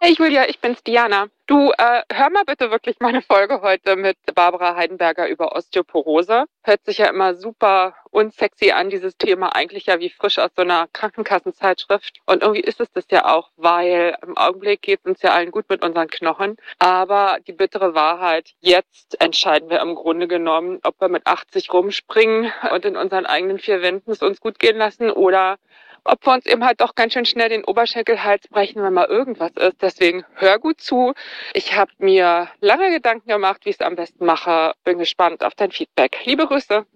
Hey Julia, ich bin's Diana. Du, äh, hör mal bitte wirklich meine Folge heute mit Barbara Heidenberger über Osteoporose. Hört sich ja immer super unsexy an, dieses Thema eigentlich ja wie frisch aus so einer Krankenkassenzeitschrift. Und irgendwie ist es das ja auch, weil im Augenblick geht es uns ja allen gut mit unseren Knochen. Aber die bittere Wahrheit, jetzt entscheiden wir im Grunde genommen, ob wir mit 80 rumspringen und in unseren eigenen vier Wänden es uns gut gehen lassen oder ob wir uns eben halt doch ganz schön schnell den Oberschenkelhals brechen, wenn mal irgendwas ist. Deswegen hör gut zu. Ich habe mir lange Gedanken gemacht, wie ich es am besten mache. Bin gespannt auf dein Feedback. Liebe Grüße.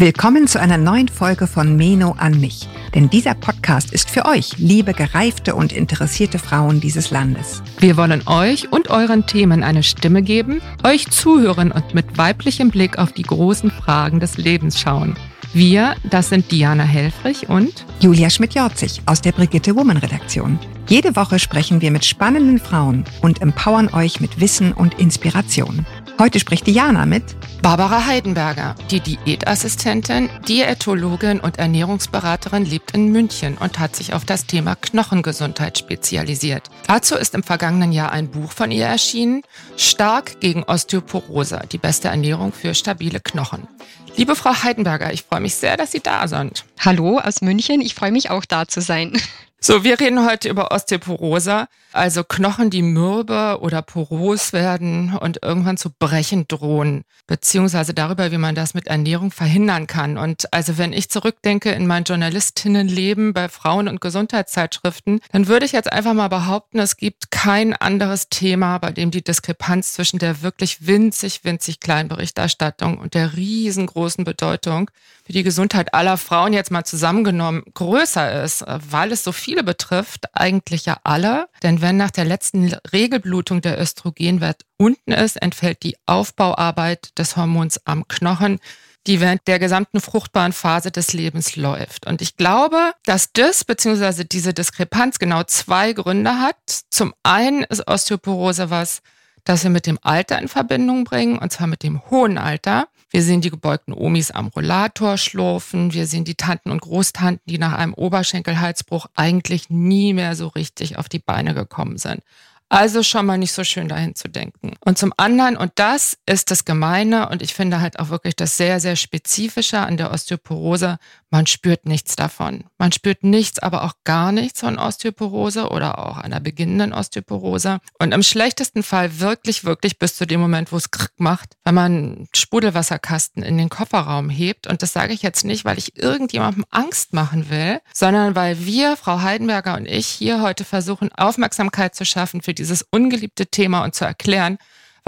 Willkommen zu einer neuen Folge von Meno an mich. Denn dieser Podcast ist für euch, liebe gereifte und interessierte Frauen dieses Landes. Wir wollen euch und euren Themen eine Stimme geben, euch zuhören und mit weiblichem Blick auf die großen Fragen des Lebens schauen. Wir, das sind Diana Helfrich und Julia Schmidt-Jorzig aus der Brigitte Woman Redaktion. Jede Woche sprechen wir mit spannenden Frauen und empowern euch mit Wissen und Inspiration. Heute spricht Diana mit Barbara Heidenberger, die Diätassistentin, Diätologin und Ernährungsberaterin lebt in München und hat sich auf das Thema Knochengesundheit spezialisiert. Dazu ist im vergangenen Jahr ein Buch von ihr erschienen, Stark gegen Osteoporose, die beste Ernährung für stabile Knochen. Liebe Frau Heidenberger, ich freue mich sehr, dass Sie da sind. Hallo aus München, ich freue mich auch da zu sein. So, wir reden heute über Osteoporose, also Knochen, die mürbe oder poros werden und irgendwann zu brechen drohen, beziehungsweise darüber, wie man das mit Ernährung verhindern kann. Und also wenn ich zurückdenke in mein Journalistinnenleben bei Frauen- und Gesundheitszeitschriften, dann würde ich jetzt einfach mal behaupten, es gibt kein anderes Thema, bei dem die Diskrepanz zwischen der wirklich winzig, winzig kleinen Berichterstattung und der riesengroßen Bedeutung für die Gesundheit aller Frauen jetzt mal zusammengenommen größer ist, weil es so viele betrifft, eigentlich ja alle. Denn wenn nach der letzten Regelblutung der Östrogenwert unten ist, entfällt die Aufbauarbeit des Hormons am Knochen die während der gesamten fruchtbaren Phase des Lebens läuft. Und ich glaube, dass das bzw. diese Diskrepanz genau zwei Gründe hat. Zum einen ist Osteoporose was, das wir mit dem Alter in Verbindung bringen, und zwar mit dem hohen Alter. Wir sehen die gebeugten Omis am Rollator schlurfen. Wir sehen die Tanten und Großtanten, die nach einem Oberschenkelhalsbruch eigentlich nie mehr so richtig auf die Beine gekommen sind. Also schon mal nicht so schön dahin zu denken. Und zum anderen, und das ist das Gemeine und ich finde halt auch wirklich das sehr, sehr Spezifische an der Osteoporose, man spürt nichts davon. Man spürt nichts, aber auch gar nichts von Osteoporose oder auch einer beginnenden Osteoporose. Und im schlechtesten Fall wirklich, wirklich bis zu dem Moment, wo es krrk macht, wenn man Sprudelwasserkasten in den Kofferraum hebt. Und das sage ich jetzt nicht, weil ich irgendjemandem Angst machen will, sondern weil wir, Frau Heidenberger und ich, hier heute versuchen, Aufmerksamkeit zu schaffen für dieses ungeliebte Thema und zu erklären,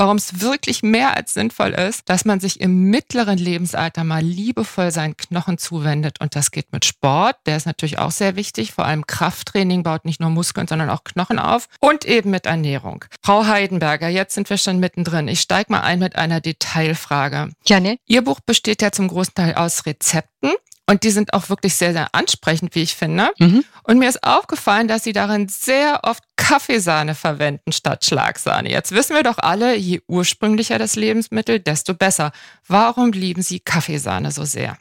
warum es wirklich mehr als sinnvoll ist, dass man sich im mittleren Lebensalter mal liebevoll seinen Knochen zuwendet. Und das geht mit Sport, der ist natürlich auch sehr wichtig. Vor allem Krafttraining baut nicht nur Muskeln, sondern auch Knochen auf. Und eben mit Ernährung. Frau Heidenberger, jetzt sind wir schon mittendrin. Ich steige mal ein mit einer Detailfrage. Gerne. Ihr Buch besteht ja zum großen Teil aus Rezepten. Und die sind auch wirklich sehr, sehr ansprechend, wie ich finde. Mhm. Und mir ist aufgefallen, dass sie darin sehr oft Kaffeesahne verwenden statt Schlagsahne. Jetzt wissen wir doch alle, je ursprünglicher das Lebensmittel, desto besser. Warum lieben Sie Kaffeesahne so sehr?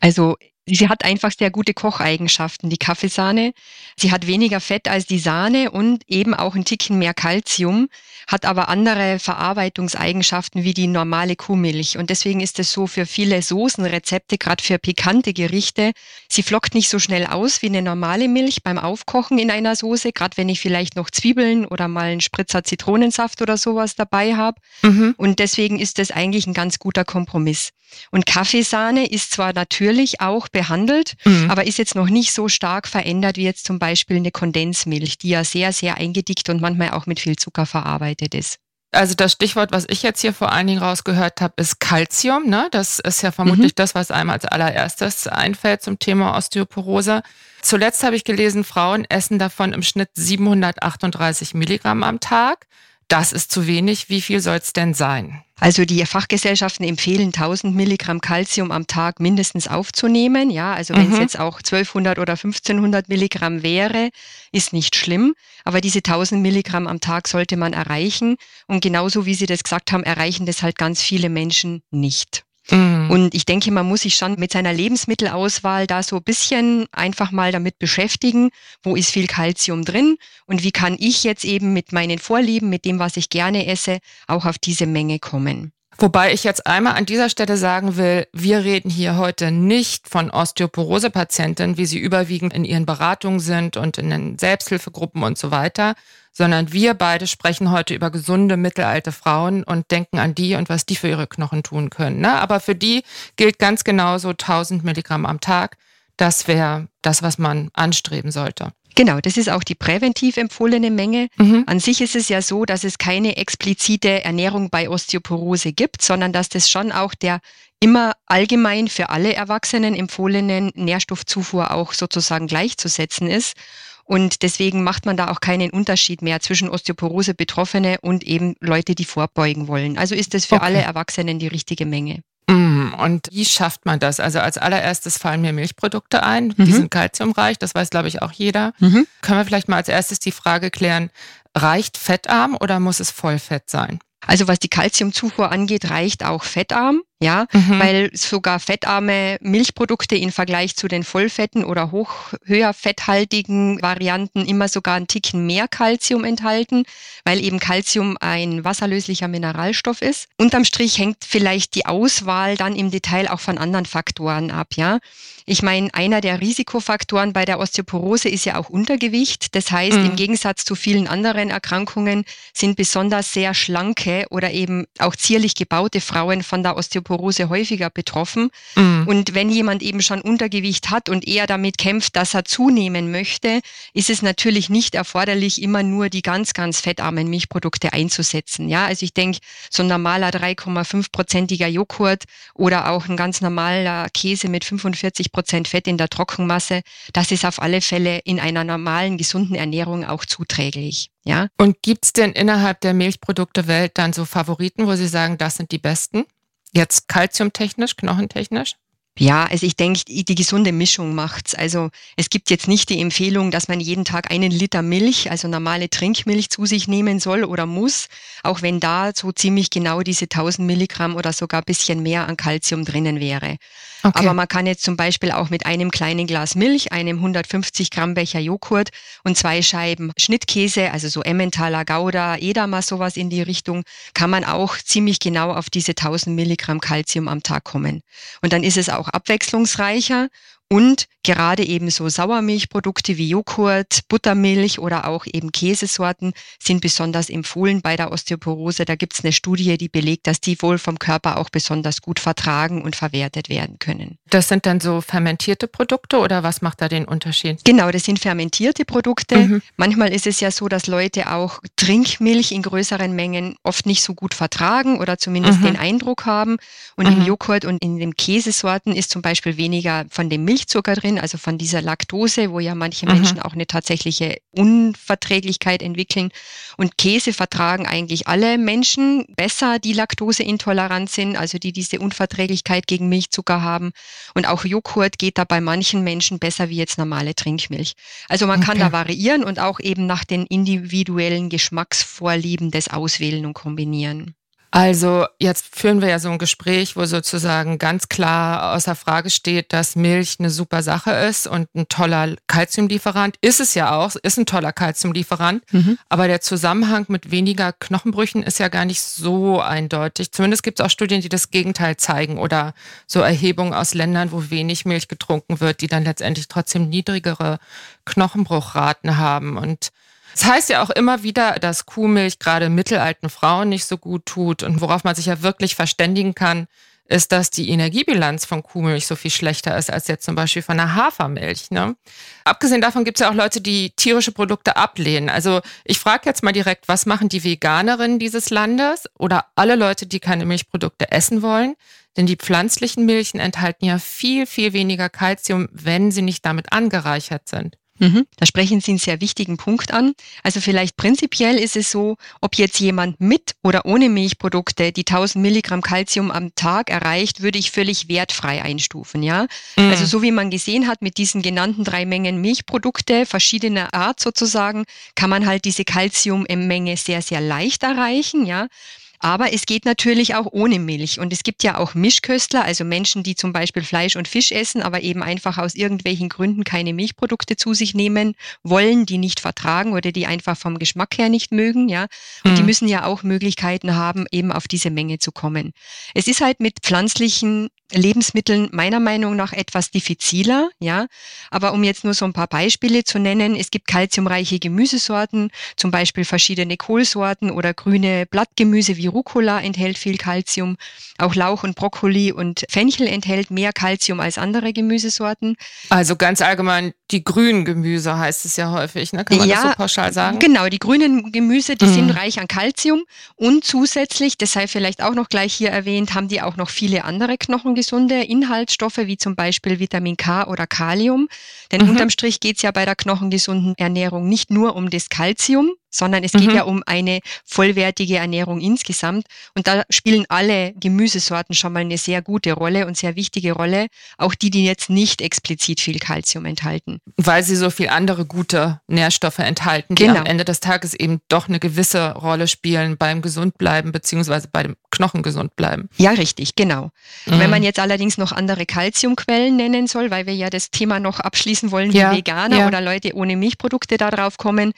Also Sie hat einfach sehr gute Kocheigenschaften, die Kaffeesahne. Sie hat weniger Fett als die Sahne und eben auch ein Ticken mehr Kalzium, hat aber andere Verarbeitungseigenschaften wie die normale Kuhmilch. Und deswegen ist es so für viele Soßenrezepte, gerade für pikante Gerichte, sie flockt nicht so schnell aus wie eine normale Milch beim Aufkochen in einer Soße, gerade wenn ich vielleicht noch Zwiebeln oder mal einen Spritzer Zitronensaft oder sowas dabei habe. Mhm. Und deswegen ist das eigentlich ein ganz guter Kompromiss. Und Kaffeesahne ist zwar natürlich auch behandelt, mhm. aber ist jetzt noch nicht so stark verändert wie jetzt zum Beispiel eine Kondensmilch, die ja sehr, sehr eingedickt und manchmal auch mit viel Zucker verarbeitet ist. Also das Stichwort, was ich jetzt hier vor allen Dingen rausgehört habe, ist Calcium. Ne? Das ist ja vermutlich mhm. das, was einem als allererstes einfällt zum Thema Osteoporose. Zuletzt habe ich gelesen, Frauen essen davon im Schnitt 738 Milligramm am Tag. Das ist zu wenig. Wie viel soll es denn sein? Also die Fachgesellschaften empfehlen 1000 Milligramm Calcium am Tag mindestens aufzunehmen. Ja, also wenn es mhm. jetzt auch 1200 oder 1500 Milligramm wäre, ist nicht schlimm. Aber diese 1000 Milligramm am Tag sollte man erreichen. Und genauso wie Sie das gesagt haben, erreichen das halt ganz viele Menschen nicht. Mhm. Und ich denke, man muss sich schon mit seiner Lebensmittelauswahl da so ein bisschen einfach mal damit beschäftigen, wo ist viel Kalzium drin und wie kann ich jetzt eben mit meinen Vorlieben, mit dem, was ich gerne esse, auch auf diese Menge kommen. Wobei ich jetzt einmal an dieser Stelle sagen will, wir reden hier heute nicht von Osteoporose-Patienten, wie sie überwiegend in ihren Beratungen sind und in den Selbsthilfegruppen und so weiter, sondern wir beide sprechen heute über gesunde mittelalte Frauen und denken an die und was die für ihre Knochen tun können. Ne? Aber für die gilt ganz genauso 1000 Milligramm am Tag. Das wäre das, was man anstreben sollte. Genau, das ist auch die präventiv empfohlene Menge. Mhm. An sich ist es ja so, dass es keine explizite Ernährung bei Osteoporose gibt, sondern dass das schon auch der immer allgemein für alle Erwachsenen empfohlenen Nährstoffzufuhr auch sozusagen gleichzusetzen ist. Und deswegen macht man da auch keinen Unterschied mehr zwischen Osteoporose-Betroffene und eben Leute, die vorbeugen wollen. Also ist es für okay. alle Erwachsenen die richtige Menge. Mm, und wie schafft man das? Also als allererstes fallen mir Milchprodukte ein. Mhm. Die sind kalziumreich, das weiß, glaube ich, auch jeder. Mhm. Können wir vielleicht mal als erstes die Frage klären, reicht fettarm oder muss es Vollfett sein? Also was die Kalziumzufuhr angeht, reicht auch fettarm ja, mhm. weil sogar fettarme Milchprodukte im Vergleich zu den Vollfetten oder hoch, höher fetthaltigen Varianten immer sogar ein Ticken mehr Kalzium enthalten, weil eben Kalzium ein wasserlöslicher Mineralstoff ist. Unterm Strich hängt vielleicht die Auswahl dann im Detail auch von anderen Faktoren ab, ja. Ich meine, einer der Risikofaktoren bei der Osteoporose ist ja auch Untergewicht. Das heißt, mhm. im Gegensatz zu vielen anderen Erkrankungen sind besonders sehr schlanke oder eben auch zierlich gebaute Frauen von der Osteoporose Osteoporose häufiger betroffen. Mhm. Und wenn jemand eben schon Untergewicht hat und eher damit kämpft, dass er zunehmen möchte, ist es natürlich nicht erforderlich, immer nur die ganz, ganz fettarmen Milchprodukte einzusetzen. Ja, also ich denke, so ein normaler 3,5-prozentiger Joghurt oder auch ein ganz normaler Käse mit 45 Prozent Fett in der Trockenmasse, das ist auf alle Fälle in einer normalen, gesunden Ernährung auch zuträglich. Ja. Und gibt's denn innerhalb der Milchprodukte-Welt dann so Favoriten, wo Sie sagen, das sind die besten? Jetzt kalziumtechnisch, knochentechnisch? Ja, also ich denke, die gesunde Mischung macht's. Also es gibt jetzt nicht die Empfehlung, dass man jeden Tag einen Liter Milch, also normale Trinkmilch zu sich nehmen soll oder muss, auch wenn da so ziemlich genau diese 1000 Milligramm oder sogar bisschen mehr an Kalzium drinnen wäre. Okay. Aber man kann jetzt zum Beispiel auch mit einem kleinen Glas Milch, einem 150 Gramm Becher Joghurt und zwei Scheiben Schnittkäse, also so Emmentaler Gouda, Edamer, sowas in die Richtung, kann man auch ziemlich genau auf diese 1000 Milligramm Kalzium am Tag kommen. Und dann ist es auch abwechslungsreicher und gerade eben so Sauermilchprodukte wie Joghurt, Buttermilch oder auch eben Käsesorten sind besonders empfohlen bei der Osteoporose. Da gibt es eine Studie, die belegt, dass die wohl vom Körper auch besonders gut vertragen und verwertet werden können. Das sind dann so fermentierte Produkte oder was macht da den Unterschied? Genau, das sind fermentierte Produkte. Mhm. Manchmal ist es ja so, dass Leute auch Trinkmilch in größeren Mengen oft nicht so gut vertragen oder zumindest mhm. den Eindruck haben. Und mhm. im Joghurt und in den Käsesorten ist zum Beispiel weniger von dem Milch Milchzucker drin, also von dieser Laktose, wo ja manche mhm. Menschen auch eine tatsächliche Unverträglichkeit entwickeln. Und Käse vertragen eigentlich alle Menschen besser, die laktoseintolerant sind, also die diese Unverträglichkeit gegen Milchzucker haben. Und auch Joghurt geht da bei manchen Menschen besser wie jetzt normale Trinkmilch. Also man okay. kann da variieren und auch eben nach den individuellen Geschmacksvorlieben das auswählen und kombinieren. Also jetzt führen wir ja so ein Gespräch, wo sozusagen ganz klar außer Frage steht, dass Milch eine super Sache ist und ein toller Kalziumlieferant. Ist es ja auch, ist ein toller Kalziumlieferant. Mhm. Aber der Zusammenhang mit weniger Knochenbrüchen ist ja gar nicht so eindeutig. Zumindest gibt es auch Studien, die das Gegenteil zeigen oder so Erhebungen aus Ländern, wo wenig Milch getrunken wird, die dann letztendlich trotzdem niedrigere Knochenbruchraten haben. Und es heißt ja auch immer wieder, dass Kuhmilch gerade mittelalten Frauen nicht so gut tut. Und worauf man sich ja wirklich verständigen kann, ist, dass die Energiebilanz von Kuhmilch so viel schlechter ist als jetzt zum Beispiel von der Hafermilch. Ne? Abgesehen davon gibt es ja auch Leute, die tierische Produkte ablehnen. Also ich frage jetzt mal direkt, was machen die Veganerinnen dieses Landes oder alle Leute, die keine Milchprodukte essen wollen? Denn die pflanzlichen Milchen enthalten ja viel, viel weniger Kalzium, wenn sie nicht damit angereichert sind. Mhm. Da sprechen Sie einen sehr wichtigen Punkt an. Also vielleicht prinzipiell ist es so, ob jetzt jemand mit oder ohne Milchprodukte die 1000 Milligramm Kalzium am Tag erreicht, würde ich völlig wertfrei einstufen. Ja, mhm. also so wie man gesehen hat mit diesen genannten drei Mengen Milchprodukte verschiedener Art sozusagen, kann man halt diese Kalziummenge sehr sehr leicht erreichen. Ja, Aber es geht natürlich auch ohne Milch. Und es gibt ja auch Mischköstler, also Menschen, die zum Beispiel Fleisch und Fisch essen, aber eben einfach aus irgendwelchen Gründen keine Milchprodukte zu sich nehmen wollen, die nicht vertragen oder die einfach vom Geschmack her nicht mögen, ja. Und mhm. die müssen ja auch Möglichkeiten haben, eben auf diese Menge zu kommen. Es ist halt mit pflanzlichen Lebensmitteln meiner Meinung nach etwas diffiziler, ja. Aber um jetzt nur so ein paar Beispiele zu nennen, es gibt kalziumreiche Gemüsesorten, zum Beispiel verschiedene Kohlsorten oder grüne Blattgemüse wie Rucola enthält viel Kalzium. Auch Lauch und Brokkoli und Fenchel enthält mehr Kalzium als andere Gemüsesorten. Also ganz allgemein die grünen Gemüse heißt es ja häufig, ne? Kann man ja, das so pauschal sagen? Genau, die grünen Gemüse, die mhm. sind reich an Kalzium und zusätzlich, das sei vielleicht auch noch gleich hier erwähnt, haben die auch noch viele andere knochengesunde Inhaltsstoffe, wie zum Beispiel Vitamin K oder Kalium. Denn mhm. unterm Strich geht es ja bei der knochengesunden Ernährung nicht nur um das Kalzium, sondern es geht mhm. ja um eine vollwertige Ernährung insgesamt. Und da spielen alle Gemüsesorten schon mal eine sehr gute Rolle und sehr wichtige Rolle, auch die, die jetzt nicht explizit viel Kalzium enthalten. Weil sie so viel andere gute Nährstoffe enthalten, die genau. am Ende des Tages eben doch eine gewisse Rolle spielen beim Gesundbleiben beziehungsweise bei dem Knochen gesund bleiben. Ja, richtig, genau. Mhm. Wenn man jetzt allerdings noch andere Kalziumquellen nennen soll, weil wir ja das Thema noch abschließen wollen, wie ja, Veganer ja. oder Leute ohne Milchprodukte da drauf kommen,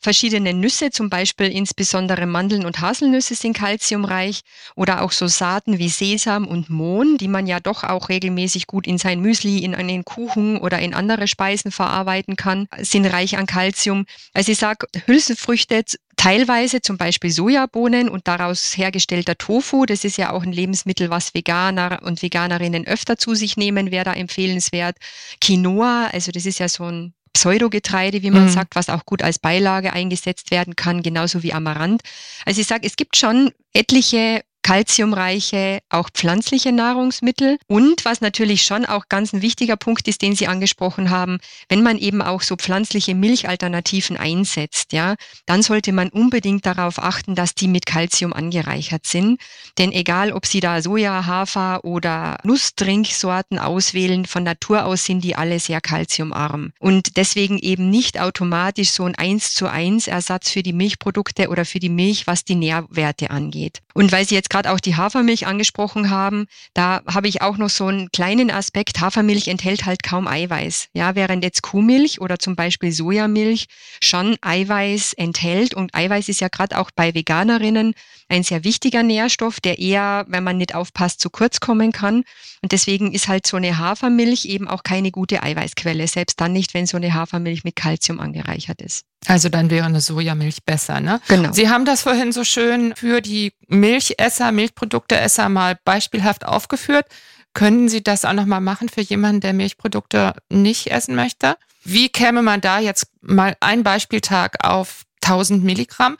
verschiedene Nüsse, zum Beispiel insbesondere Mandeln und Haselnüsse sind kalziumreich oder auch so Saaten wie Sesam und Mohn, die man ja doch auch regelmäßig gut in sein Müsli, in einen Kuchen oder in andere Speisen verarbeiten kann, sind reich an Kalzium. Also ich sage, Hülsenfrüchte teilweise zum Beispiel Sojabohnen und daraus hergestellter Tofu. Das ist ja auch ein Lebensmittel, was Veganer und Veganerinnen öfter zu sich nehmen, wäre da empfehlenswert. Quinoa, also das ist ja so ein Pseudogetreide, wie man mhm. sagt, was auch gut als Beilage eingesetzt werden kann, genauso wie Amaranth. Also ich sage, es gibt schon etliche kalziumreiche, auch pflanzliche Nahrungsmittel. Und was natürlich schon auch ganz ein wichtiger Punkt ist, den Sie angesprochen haben, wenn man eben auch so pflanzliche Milchalternativen einsetzt, ja, dann sollte man unbedingt darauf achten, dass die mit Kalzium angereichert sind. Denn egal, ob Sie da Soja, Hafer oder Nusstrinksorten auswählen, von Natur aus sind die alle sehr kalziumarm. Und deswegen eben nicht automatisch so ein 1 zu 1 Ersatz für die Milchprodukte oder für die Milch, was die Nährwerte angeht. Und weil Sie jetzt gerade auch die Hafermilch angesprochen haben, da habe ich auch noch so einen kleinen Aspekt. Hafermilch enthält halt kaum Eiweiß. Ja, während jetzt Kuhmilch oder zum Beispiel Sojamilch schon Eiweiß enthält. Und Eiweiß ist ja gerade auch bei Veganerinnen ein sehr wichtiger Nährstoff, der eher, wenn man nicht aufpasst, zu kurz kommen kann. Und deswegen ist halt so eine Hafermilch eben auch keine gute Eiweißquelle, selbst dann nicht, wenn so eine Hafermilch mit Kalzium angereichert ist. Also dann wäre eine Sojamilch besser, ne? Genau. Sie haben das vorhin so schön für die Milchesser, Milchprodukteesser mal beispielhaft aufgeführt. Können Sie das auch nochmal machen für jemanden, der Milchprodukte nicht essen möchte? Wie käme man da jetzt mal ein Beispieltag auf 1000 Milligramm?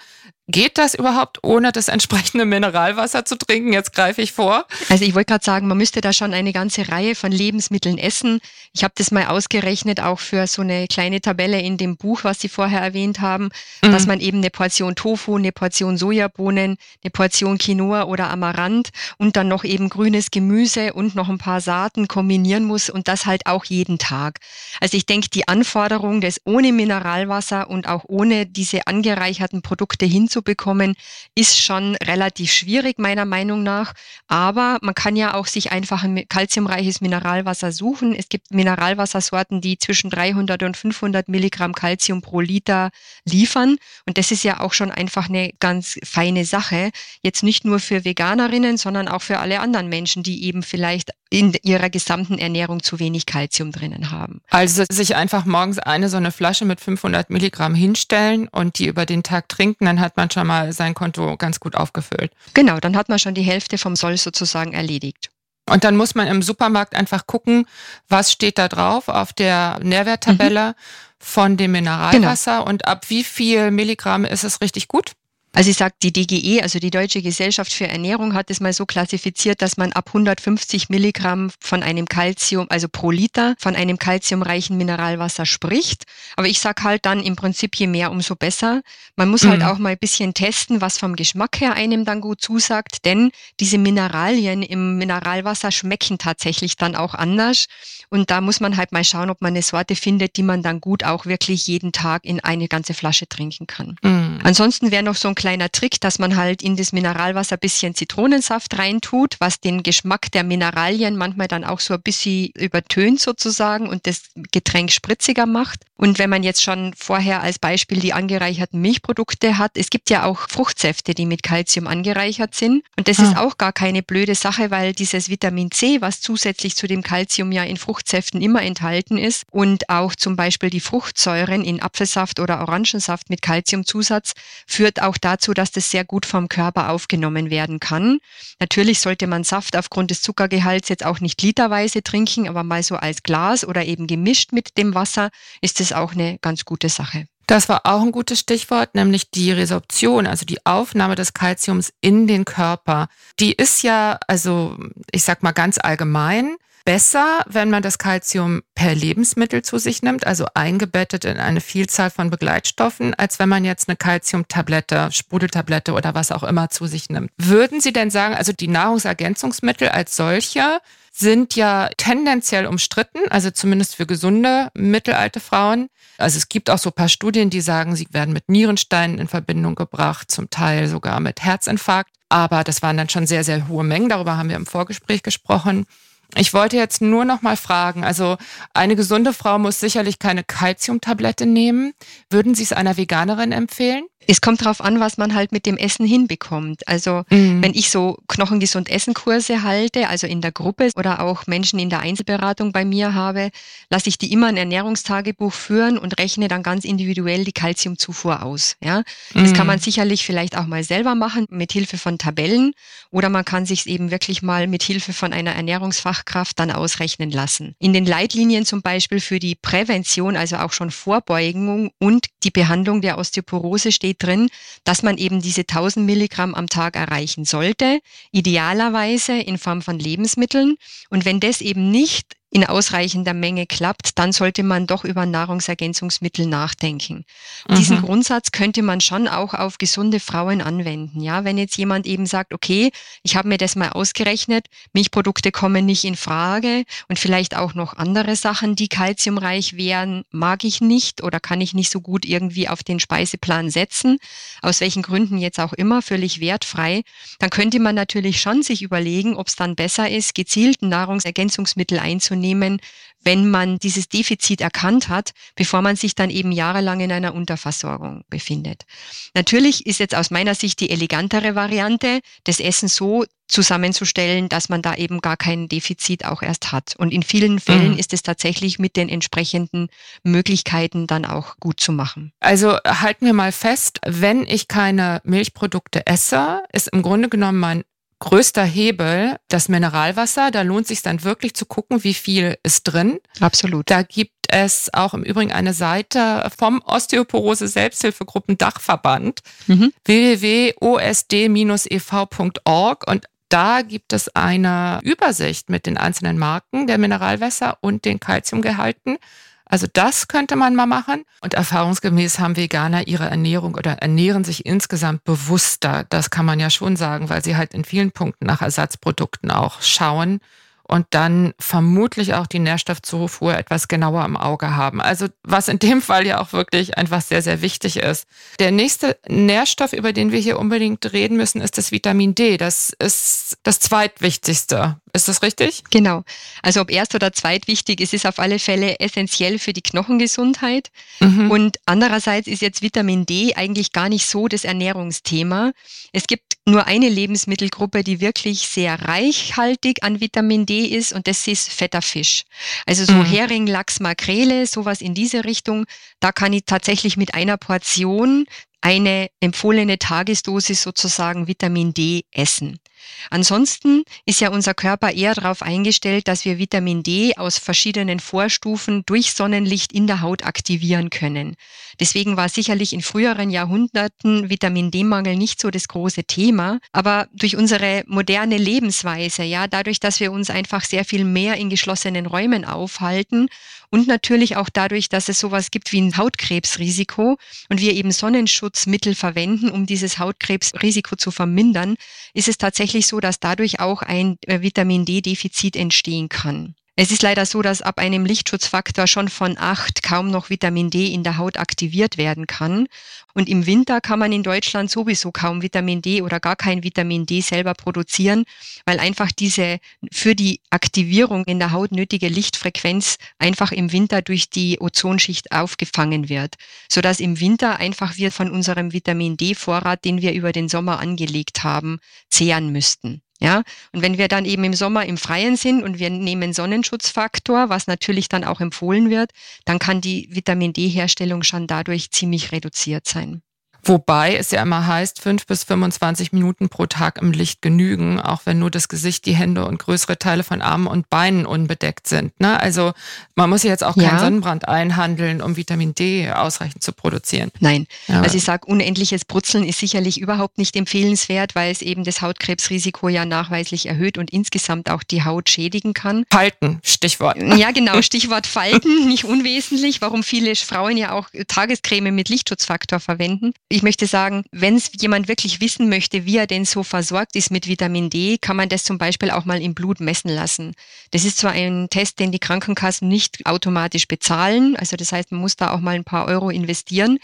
Geht das überhaupt, ohne das entsprechende Mineralwasser zu trinken? Jetzt greife ich vor. Also ich wollte gerade sagen, man müsste da schon eine ganze Reihe von Lebensmitteln essen. Ich habe das mal ausgerechnet, auch für so eine kleine Tabelle in dem Buch, was Sie vorher erwähnt haben, mhm. dass man eben eine Portion Tofu, eine Portion Sojabohnen, eine Portion Quinoa oder Amaranth und dann noch eben grünes Gemüse und noch ein paar Saaten kombinieren muss und das halt auch jeden Tag. Also ich denke, die Anforderung, das ohne Mineralwasser und auch ohne diese angereicherten Produkte hinzu bekommen, ist schon relativ schwierig meiner Meinung nach. Aber man kann ja auch sich einfach ein kalziumreiches Mineralwasser suchen. Es gibt Mineralwassersorten, die zwischen 300 und 500 Milligramm Kalzium pro Liter liefern. Und das ist ja auch schon einfach eine ganz feine Sache. Jetzt nicht nur für Veganerinnen, sondern auch für alle anderen Menschen, die eben vielleicht in ihrer gesamten Ernährung zu wenig Kalzium drinnen haben. Also sich einfach morgens eine so eine Flasche mit 500 Milligramm hinstellen und die über den Tag trinken, dann hat man schon mal sein Konto ganz gut aufgefüllt. Genau, dann hat man schon die Hälfte vom Soll sozusagen erledigt. Und dann muss man im Supermarkt einfach gucken, was steht da drauf auf der Nährwerttabelle mhm. von dem Mineralwasser genau. und ab wie viel Milligramm ist es richtig gut? Also ich sage, die DGE, also die Deutsche Gesellschaft für Ernährung, hat es mal so klassifiziert, dass man ab 150 Milligramm von einem Kalzium, also pro Liter, von einem kalziumreichen Mineralwasser spricht. Aber ich sage halt dann im Prinzip, je mehr, umso besser. Man muss halt mhm. halt auch mal ein bisschen testen, was vom Geschmack her einem dann gut zusagt, denn diese Mineralien im Mineralwasser schmecken tatsächlich dann auch anders. Und da muss man halt mal schauen, ob man eine Sorte findet, die man dann gut auch wirklich jeden Tag in eine ganze Flasche trinken kann. Mhm. Ansonsten wäre noch so ein kleiner Trick, dass man halt in das Mineralwasser ein bisschen Zitronensaft reintut, was den Geschmack der Mineralien manchmal dann auch so ein bisschen übertönt sozusagen und das Getränk spritziger macht. Und wenn man jetzt schon vorher als Beispiel die angereicherten Milchprodukte hat, es gibt ja auch Fruchtsäfte, die mit Kalzium angereichert sind. Und das ah. ist auch gar keine blöde Sache, weil dieses Vitamin C, was zusätzlich zu dem Kalzium ja in Fruchtsäften immer enthalten ist und auch zum Beispiel die Fruchtsäuren in Apfelsaft oder Orangensaft mit Kalziumzusatz, führt auch dazu, dass das sehr gut vom Körper aufgenommen werden kann. Natürlich sollte man Saft aufgrund des Zuckergehalts jetzt auch nicht literweise trinken, aber mal so als Glas oder eben gemischt mit dem Wasser ist es auch eine ganz gute Sache. Das war auch ein gutes Stichwort, nämlich die Resorption, also die Aufnahme des Kalziums in den Körper. Die ist ja, also ich sag mal ganz allgemein, besser, wenn man das Kalzium per Lebensmittel zu sich nimmt, also eingebettet in eine Vielzahl von Begleitstoffen, als wenn man jetzt eine Kalziumtablette, Sprudeltablette oder was auch immer zu sich nimmt. Würden Sie denn sagen, also die Nahrungsergänzungsmittel als solche sind ja tendenziell umstritten, also zumindest für gesunde mittelalte Frauen. Also es gibt auch so ein paar Studien, die sagen, sie werden mit Nierensteinen in Verbindung gebracht, zum Teil sogar mit Herzinfarkt. Aber das waren dann schon sehr, sehr hohe Mengen. Darüber haben wir im Vorgespräch gesprochen. Ich wollte jetzt nur noch mal fragen, also eine gesunde Frau muss sicherlich keine Kalziumtablette nehmen. Würden Sie es einer Veganerin empfehlen? Es kommt darauf an, was man halt mit dem Essen hinbekommt. Also mhm. wenn ich so knochengesund Essen Kurse halte, also in der Gruppe oder auch Menschen in der Einzelberatung bei mir habe, lasse ich die immer ein Ernährungstagebuch führen und rechne dann ganz individuell die Kalziumzufuhr aus. Ja, mhm. das kann man sicherlich vielleicht auch mal selber machen mit Hilfe von Tabellen oder man kann sich eben wirklich mal mit Hilfe von einer Ernährungsfachkraft dann ausrechnen lassen. In den Leitlinien zum Beispiel für die Prävention, also auch schon Vorbeugung und die Behandlung der Osteoporose steht drin, dass man eben diese 1000 Milligramm am Tag erreichen sollte, idealerweise in Form von Lebensmitteln. Und wenn das eben nicht in ausreichender Menge klappt, dann sollte man doch über Nahrungsergänzungsmittel nachdenken. Mhm. Diesen Grundsatz könnte man schon auch auf gesunde Frauen anwenden. Ja, wenn jetzt jemand eben sagt, okay, ich habe mir das mal ausgerechnet, Milchprodukte kommen nicht in Frage und vielleicht auch noch andere Sachen, die kalziumreich wären, mag ich nicht oder kann ich nicht so gut irgendwie auf den Speiseplan setzen, aus welchen Gründen jetzt auch immer, völlig wertfrei, dann könnte man natürlich schon sich überlegen, ob es dann besser ist, gezielten Nahrungsergänzungsmittel einzunehmen nehmen, wenn man dieses Defizit erkannt hat, bevor man sich dann eben jahrelang in einer Unterversorgung befindet. Natürlich ist jetzt aus meiner Sicht die elegantere Variante, das Essen so zusammenzustellen, dass man da eben gar kein Defizit auch erst hat. Und in vielen Fällen mhm. ist es tatsächlich mit den entsprechenden Möglichkeiten dann auch gut zu machen. Also halten wir mal fest, wenn ich keine Milchprodukte esse, ist im Grunde genommen mein größter Hebel das Mineralwasser. Da lohnt sich dann wirklich zu gucken, wie viel ist drin. Absolut. Da gibt es auch im Übrigen eine Seite vom Osteoporose Selbsthilfegruppen Dachverband mhm. www.osd-ev.org und da gibt es eine Übersicht mit den einzelnen Marken der Mineralwässer und den Kalziumgehalten. Also das könnte man mal machen. Und erfahrungsgemäß haben Veganer ihre Ernährung oder ernähren sich insgesamt bewusster. Das kann man ja schon sagen, weil sie halt in vielen Punkten nach Ersatzprodukten auch schauen und dann vermutlich auch die Nährstoffzufuhr etwas genauer im Auge haben. Also was in dem Fall ja auch wirklich einfach sehr, sehr wichtig ist. Der nächste Nährstoff, über den wir hier unbedingt reden müssen, ist das Vitamin D. Das ist das zweitwichtigste. Ist das richtig? Genau. Also ob erst oder zweitwichtig, es ist auf alle Fälle essentiell für die Knochengesundheit. Mhm. Und andererseits ist jetzt Vitamin D eigentlich gar nicht so das Ernährungsthema. Es gibt nur eine Lebensmittelgruppe, die wirklich sehr reichhaltig an Vitamin D ist und das ist fetter Fisch. Also so mhm. Hering, Lachs, Makrele, sowas in diese Richtung. Da kann ich tatsächlich mit einer Portion eine empfohlene Tagesdosis sozusagen Vitamin D essen. Ansonsten ist ja unser Körper eher darauf eingestellt, dass wir Vitamin D aus verschiedenen Vorstufen durch Sonnenlicht in der Haut aktivieren können. Deswegen war sicherlich in früheren Jahrhunderten Vitamin D-Mangel nicht so das große Thema. Aber durch unsere moderne Lebensweise, ja, dadurch, dass wir uns einfach sehr viel mehr in geschlossenen Räumen aufhalten und natürlich auch dadurch, dass es sowas gibt wie ein Hautkrebsrisiko und wir eben Sonnenschutzmittel verwenden, um dieses Hautkrebsrisiko zu vermindern, ist es tatsächlich so, dass dadurch auch ein äh, Vitamin D-Defizit entstehen kann. Es ist leider so, dass ab einem Lichtschutzfaktor schon von acht kaum noch Vitamin D in der Haut aktiviert werden kann. Und im Winter kann man in Deutschland sowieso kaum Vitamin D oder gar kein Vitamin D selber produzieren, weil einfach diese für die Aktivierung in der Haut nötige Lichtfrequenz einfach im Winter durch die Ozonschicht aufgefangen wird, sodass im Winter einfach wir von unserem Vitamin D Vorrat, den wir über den Sommer angelegt haben, zehren müssten. Ja, und wenn wir dann eben im Sommer im Freien sind und wir nehmen Sonnenschutzfaktor, was natürlich dann auch empfohlen wird, dann kann die Vitamin D-Herstellung schon dadurch ziemlich reduziert sein. Wobei es ja immer heißt, fünf bis 25 Minuten pro Tag im Licht genügen, auch wenn nur das Gesicht, die Hände und größere Teile von Armen und Beinen unbedeckt sind. Ne? Also man muss jetzt auch keinen ja. Sonnenbrand einhandeln, um Vitamin D ausreichend zu produzieren. Nein, ja. also ich sage, unendliches Brutzeln ist sicherlich überhaupt nicht empfehlenswert, weil es eben das Hautkrebsrisiko ja nachweislich erhöht und insgesamt auch die Haut schädigen kann. Falten, Stichwort. Ja, genau, Stichwort Falten, nicht unwesentlich, warum viele Frauen ja auch Tagescreme mit Lichtschutzfaktor verwenden. Ich möchte sagen, wenn es jemand wirklich wissen möchte, wie er denn so versorgt ist mit Vitamin D, kann man das zum Beispiel auch mal im Blut messen lassen. Das ist zwar ein Test, den die Krankenkassen nicht automatisch bezahlen, also das heißt, man muss da auch mal ein paar Euro investieren.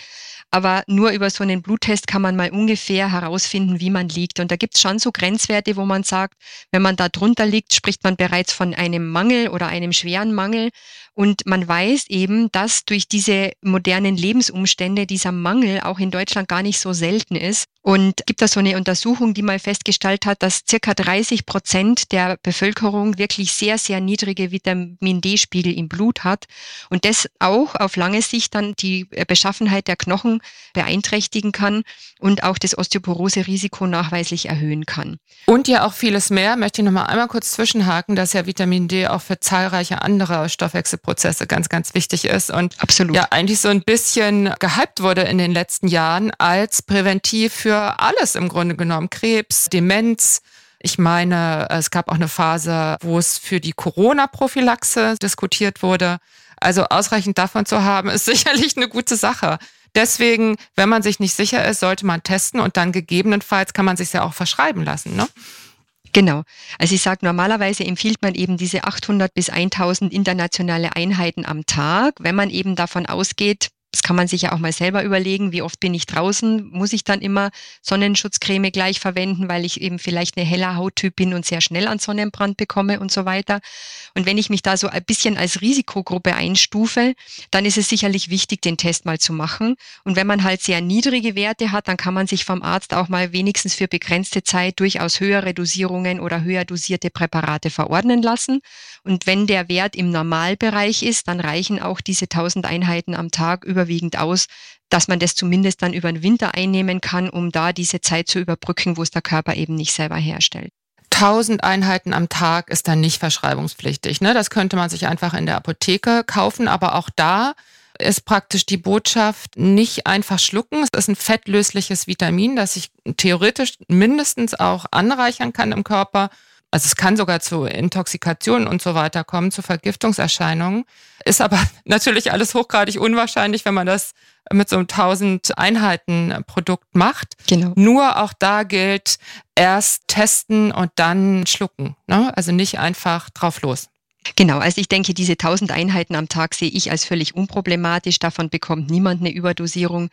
Aber nur über so einen Bluttest kann man mal ungefähr herausfinden, wie man liegt. Und da gibt es schon so Grenzwerte, wo man sagt, wenn man da drunter liegt, spricht man bereits von einem Mangel oder einem schweren Mangel. Und man weiß eben, dass durch diese modernen Lebensumstände dieser Mangel auch in Deutschland gar nicht so selten ist. Und gibt da so eine Untersuchung, die mal festgestellt hat, dass circa 30 Prozent der Bevölkerung wirklich sehr, sehr niedrige Vitamin D-Spiegel im Blut hat. Und das auch auf lange Sicht dann die Beschaffenheit der Knochen beeinträchtigen kann und auch das Osteoporose-Risiko nachweislich erhöhen kann. Und ja auch vieles mehr, möchte ich nochmal einmal kurz zwischenhaken, dass ja Vitamin D auch für zahlreiche andere Stoffwechselprozesse ganz, ganz wichtig ist und Absolut. ja eigentlich so ein bisschen gehypt wurde in den letzten Jahren als präventiv für für alles im Grunde genommen. Krebs, Demenz. Ich meine, es gab auch eine Phase, wo es für die Corona-Prophylaxe diskutiert wurde. Also ausreichend davon zu haben, ist sicherlich eine gute Sache. Deswegen, wenn man sich nicht sicher ist, sollte man testen und dann gegebenenfalls kann man sich ja auch verschreiben lassen. Ne? Genau. Also ich sage, normalerweise empfiehlt man eben diese 800 bis 1000 internationale Einheiten am Tag. Wenn man eben davon ausgeht, das kann man sich ja auch mal selber überlegen, wie oft bin ich draußen, muss ich dann immer Sonnenschutzcreme gleich verwenden, weil ich eben vielleicht eine heller Hauttyp bin und sehr schnell an Sonnenbrand bekomme und so weiter. Und wenn ich mich da so ein bisschen als Risikogruppe einstufe, dann ist es sicherlich wichtig, den Test mal zu machen. Und wenn man halt sehr niedrige Werte hat, dann kann man sich vom Arzt auch mal wenigstens für begrenzte Zeit durchaus höhere Dosierungen oder höher dosierte Präparate verordnen lassen. Und wenn der Wert im Normalbereich ist, dann reichen auch diese 1000 Einheiten am Tag überwiegend aus, dass man das zumindest dann über den Winter einnehmen kann, um da diese Zeit zu überbrücken, wo es der Körper eben nicht selber herstellt. 1000 Einheiten am Tag ist dann nicht verschreibungspflichtig. Ne? Das könnte man sich einfach in der Apotheke kaufen, aber auch da ist praktisch die Botschaft nicht einfach schlucken. Es ist ein fettlösliches Vitamin, das sich theoretisch mindestens auch anreichern kann im Körper also es kann sogar zu Intoxikationen und so weiter kommen, zu Vergiftungserscheinungen. Ist aber natürlich alles hochgradig unwahrscheinlich, wenn man das mit so einem 1000 Einheiten Produkt macht. Genau. Nur auch da gilt, erst testen und dann schlucken. Ne? Also nicht einfach drauf los. Genau, also ich denke, diese 1000 Einheiten am Tag sehe ich als völlig unproblematisch. Davon bekommt niemand eine Überdosierung.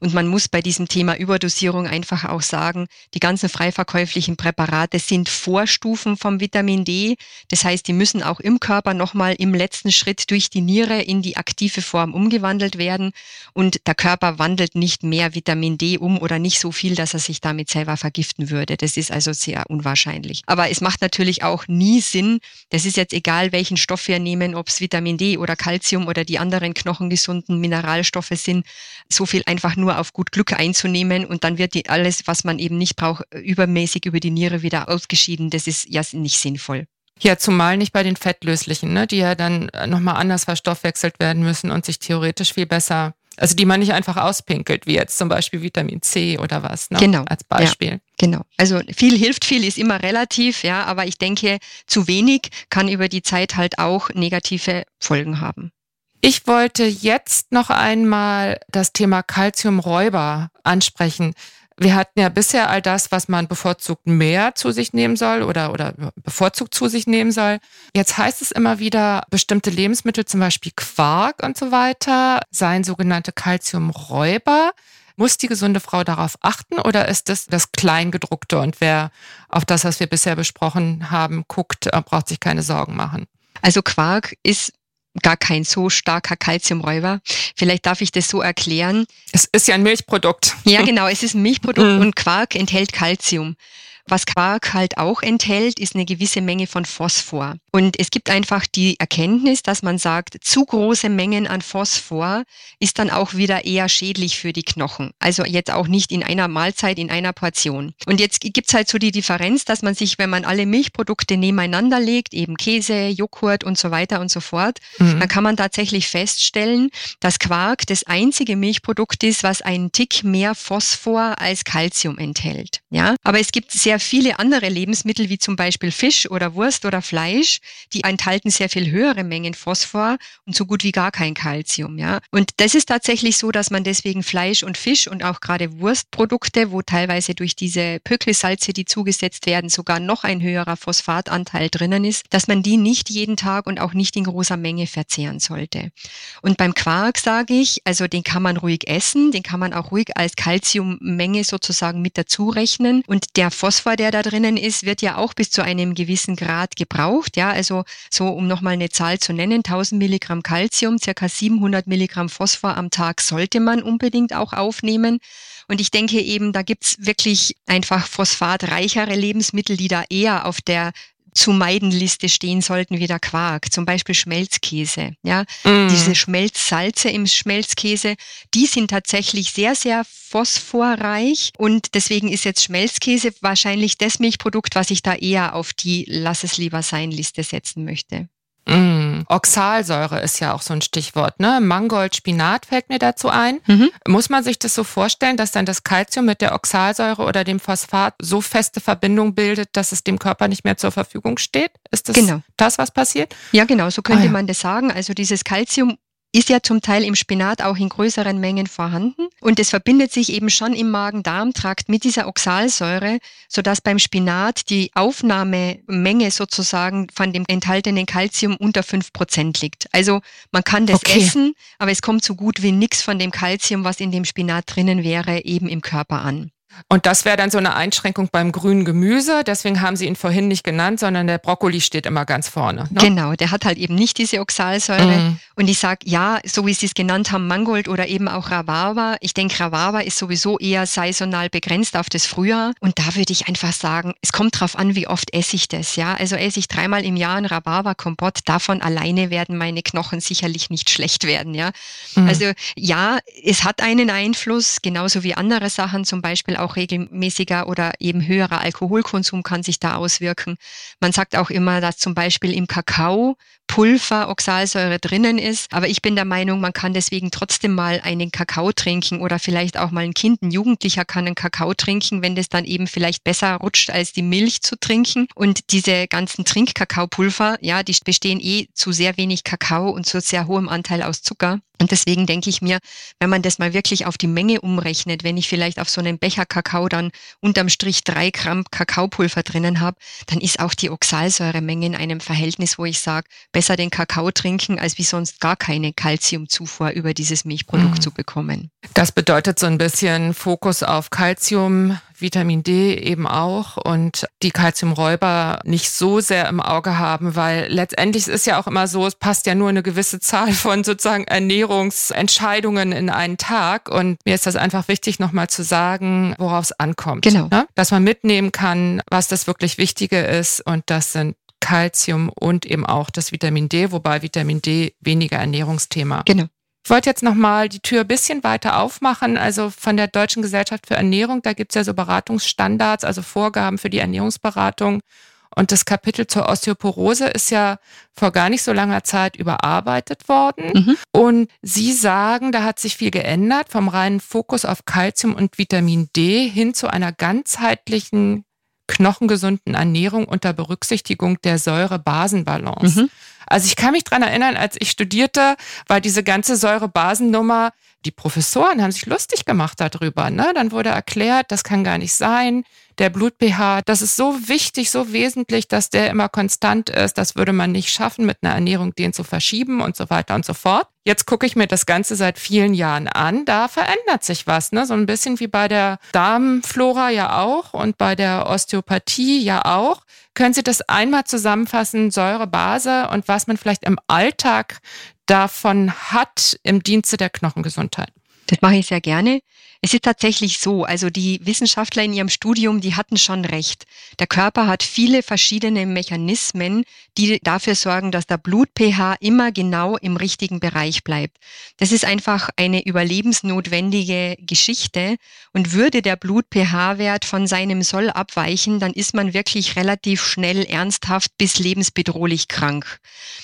Und man muss bei diesem Thema Überdosierung einfach auch sagen, die ganzen frei verkäuflichen Präparate sind Vorstufen vom Vitamin D. Das heißt, die müssen auch im Körper nochmal im letzten Schritt durch die Niere in die aktive Form umgewandelt werden. Und der Körper wandelt nicht mehr Vitamin D um oder nicht so viel, dass er sich damit selber vergiften würde. Das ist also sehr unwahrscheinlich. Aber es macht natürlich auch nie Sinn, das ist jetzt egal, welchen Stoff wir nehmen, ob es Vitamin D oder Calcium oder die anderen knochengesunden Mineralstoffe sind, so viel einfach nur auf gut Glück einzunehmen und dann wird die alles, was man eben nicht braucht, übermäßig über die Niere wieder ausgeschieden. Das ist ja nicht sinnvoll. Ja, zumal nicht bei den fettlöslichen, ne, die ja dann nochmal anders verstoffwechselt werden müssen und sich theoretisch viel besser, also die man nicht einfach auspinkelt, wie jetzt zum Beispiel Vitamin C oder was, ne? Genau. Als Beispiel. Ja. Genau. Also viel hilft, viel ist immer relativ, ja, aber ich denke, zu wenig kann über die Zeit halt auch negative Folgen haben. Ich wollte jetzt noch einmal das Thema Calciumräuber ansprechen. Wir hatten ja bisher all das, was man bevorzugt mehr zu sich nehmen soll oder, oder bevorzugt zu sich nehmen soll. Jetzt heißt es immer wieder, bestimmte Lebensmittel, zum Beispiel Quark und so weiter, seien sogenannte Calciumräuber. Muss die gesunde Frau darauf achten oder ist das das Kleingedruckte und wer auf das, was wir bisher besprochen haben, guckt, äh, braucht sich keine Sorgen machen? Also Quark ist gar kein so starker Kalziumräuber. Vielleicht darf ich das so erklären. Es ist ja ein Milchprodukt. Ja, genau, es ist ein Milchprodukt mhm. und Quark enthält Kalzium. Was Quark halt auch enthält, ist eine gewisse Menge von Phosphor. Und es gibt einfach die Erkenntnis, dass man sagt, zu große Mengen an Phosphor ist dann auch wieder eher schädlich für die Knochen. Also jetzt auch nicht in einer Mahlzeit, in einer Portion. Und jetzt gibt's halt so die Differenz, dass man sich, wenn man alle Milchprodukte nebeneinander legt, eben Käse, Joghurt und so weiter und so fort, mhm. dann kann man tatsächlich feststellen, dass Quark das einzige Milchprodukt ist, was einen Tick mehr Phosphor als Calcium enthält. Ja, aber es gibt sehr viele andere Lebensmittel, wie zum Beispiel Fisch oder Wurst oder Fleisch, die enthalten sehr viel höhere Mengen Phosphor und so gut wie gar kein Calcium. Ja, und das ist tatsächlich so, dass man deswegen Fleisch und Fisch und auch gerade Wurstprodukte, wo teilweise durch diese Pökelsalze, die zugesetzt werden, sogar noch ein höherer Phosphatanteil drinnen ist, dass man die nicht jeden Tag und auch nicht in großer Menge verzehren sollte. Und beim Quark sage ich, also den kann man ruhig essen, den kann man auch ruhig als Calciummenge sozusagen mit dazu rechnen und der Phosphor Phosphor, der da drinnen ist, wird ja auch bis zu einem gewissen Grad gebraucht. Ja, also so, um nochmal eine Zahl zu nennen, 1000 Milligramm Calcium, circa 700 Milligramm Phosphor am Tag sollte man unbedingt auch aufnehmen. Und ich denke eben, da gibt's wirklich einfach phosphatreichere Lebensmittel, die da eher auf der zu meiden Liste stehen sollten wie der Quark, zum Beispiel Schmelzkäse. Ja, mm. diese Schmelzsalze im Schmelzkäse, die sind tatsächlich sehr, sehr phosphorreich und deswegen ist jetzt Schmelzkäse wahrscheinlich das Milchprodukt, was ich da eher auf die Lass es lieber sein Liste setzen möchte. Mm. Oxalsäure ist ja auch so ein Stichwort. Ne? Mangold, Spinat fällt mir dazu ein. Mhm. Muss man sich das so vorstellen, dass dann das Kalzium mit der Oxalsäure oder dem Phosphat so feste Verbindung bildet, dass es dem Körper nicht mehr zur Verfügung steht? Ist das genau. das, was passiert? Ja, genau, so könnte ah, ja. man das sagen. Also dieses Kalzium ist ja zum Teil im Spinat auch in größeren Mengen vorhanden und es verbindet sich eben schon im Magen-Darm-Trakt mit dieser Oxalsäure, sodass beim Spinat die Aufnahmemenge sozusagen von dem enthaltenen Kalzium unter fünf Prozent liegt. Also man kann das okay. essen, aber es kommt so gut wie nichts von dem Kalzium, was in dem Spinat drinnen wäre, eben im Körper an. Und das wäre dann so eine Einschränkung beim grünen Gemüse. Deswegen haben Sie ihn vorhin nicht genannt, sondern der Brokkoli steht immer ganz vorne. Ne? Genau, der hat halt eben nicht diese Oxalsäure. Mm. Und ich sage, ja, so wie Sie es genannt haben, Mangold oder eben auch Rhabarber. Ich denke, Rhabarber ist sowieso eher saisonal begrenzt auf das Frühjahr. Und da würde ich einfach sagen, es kommt drauf an, wie oft esse ich das. Ja, also esse ich dreimal im Jahr ein Rhabarber-Kompott. Davon alleine werden meine Knochen sicherlich nicht schlecht werden. Ja, mm. also ja, es hat einen Einfluss, genauso wie andere Sachen, zum Beispiel auch auch regelmäßiger oder eben höherer Alkoholkonsum kann sich da auswirken. Man sagt auch immer, dass zum Beispiel im Kakao Pulver Oxalsäure drinnen ist. Aber ich bin der Meinung, man kann deswegen trotzdem mal einen Kakao trinken oder vielleicht auch mal ein Kind, ein Jugendlicher kann einen Kakao trinken, wenn das dann eben vielleicht besser rutscht, als die Milch zu trinken. Und diese ganzen Trinkkakaopulver, ja, die bestehen eh zu sehr wenig Kakao und zu sehr hohem Anteil aus Zucker. Und deswegen denke ich mir, wenn man das mal wirklich auf die Menge umrechnet, wenn ich vielleicht auf so einen Becher Kakao dann unterm Strich drei Gramm Kakaopulver drinnen habe, dann ist auch die Oxalsäuremenge in einem Verhältnis, wo ich sage, besser den Kakao trinken, als wie sonst gar keine Kalziumzufuhr über dieses Milchprodukt mhm. zu bekommen. Das bedeutet so ein bisschen Fokus auf Kalzium, Vitamin D eben auch und die Kalziumräuber nicht so sehr im Auge haben, weil letztendlich ist ja auch immer so, es passt ja nur eine gewisse Zahl von sozusagen Ernährungsentscheidungen in einen Tag und mir ist das einfach wichtig nochmal zu sagen, worauf es ankommt. Genau. Ne? Dass man mitnehmen kann, was das wirklich Wichtige ist und das sind Kalzium und eben auch das Vitamin D, wobei Vitamin D weniger Ernährungsthema. Genau. Ich wollte jetzt nochmal die Tür ein bisschen weiter aufmachen. Also von der Deutschen Gesellschaft für Ernährung, da gibt es ja so Beratungsstandards, also Vorgaben für die Ernährungsberatung. Und das Kapitel zur Osteoporose ist ja vor gar nicht so langer Zeit überarbeitet worden. Mhm. Und Sie sagen, da hat sich viel geändert vom reinen Fokus auf Kalzium und Vitamin D hin zu einer ganzheitlichen knochengesunden Ernährung unter Berücksichtigung der Säure-Basen-Balance. Mhm. Also ich kann mich dran erinnern, als ich studierte, war diese ganze Säurebasennummer, die Professoren haben sich lustig gemacht darüber. Ne? Dann wurde erklärt, das kann gar nicht sein. Der Blut-pH, das ist so wichtig, so wesentlich, dass der immer konstant ist. Das würde man nicht schaffen, mit einer Ernährung den zu verschieben und so weiter und so fort. Jetzt gucke ich mir das Ganze seit vielen Jahren an. Da verändert sich was. Ne? So ein bisschen wie bei der Darmflora ja auch und bei der Osteopathie ja auch. Können Sie das einmal zusammenfassen, Säure, Base und was man vielleicht im Alltag davon hat im Dienste der Knochengesundheit? Das mache ich sehr gerne. Es ist tatsächlich so, also die Wissenschaftler in ihrem Studium, die hatten schon recht. Der Körper hat viele verschiedene Mechanismen, die dafür sorgen, dass der Blut-pH immer genau im richtigen Bereich bleibt. Das ist einfach eine überlebensnotwendige Geschichte und würde der Blut-pH-Wert von seinem Soll abweichen, dann ist man wirklich relativ schnell ernsthaft bis lebensbedrohlich krank.